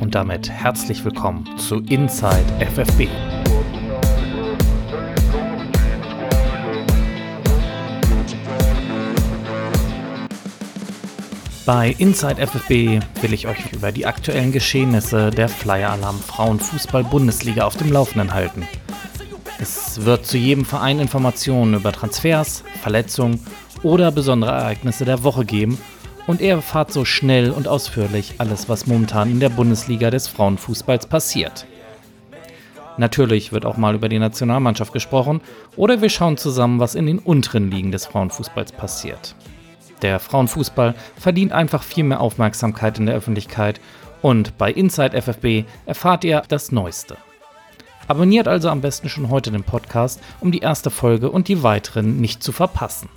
Und damit herzlich willkommen zu Inside FFB. Bei Inside FFB will ich euch über die aktuellen Geschehnisse der Flyer Alarm Frauenfußball Bundesliga auf dem Laufenden halten. Es wird zu jedem Verein Informationen über Transfers, Verletzungen oder besondere Ereignisse der Woche geben und ihr erfahrt so schnell und ausführlich alles, was momentan in der Bundesliga des Frauenfußballs passiert. Natürlich wird auch mal über die Nationalmannschaft gesprochen oder wir schauen zusammen, was in den unteren Ligen des Frauenfußballs passiert. Der Frauenfußball verdient einfach viel mehr Aufmerksamkeit in der Öffentlichkeit und bei Inside FFB erfahrt ihr das Neueste. Abonniert also am besten schon heute den Podcast, um die erste Folge und die weiteren nicht zu verpassen.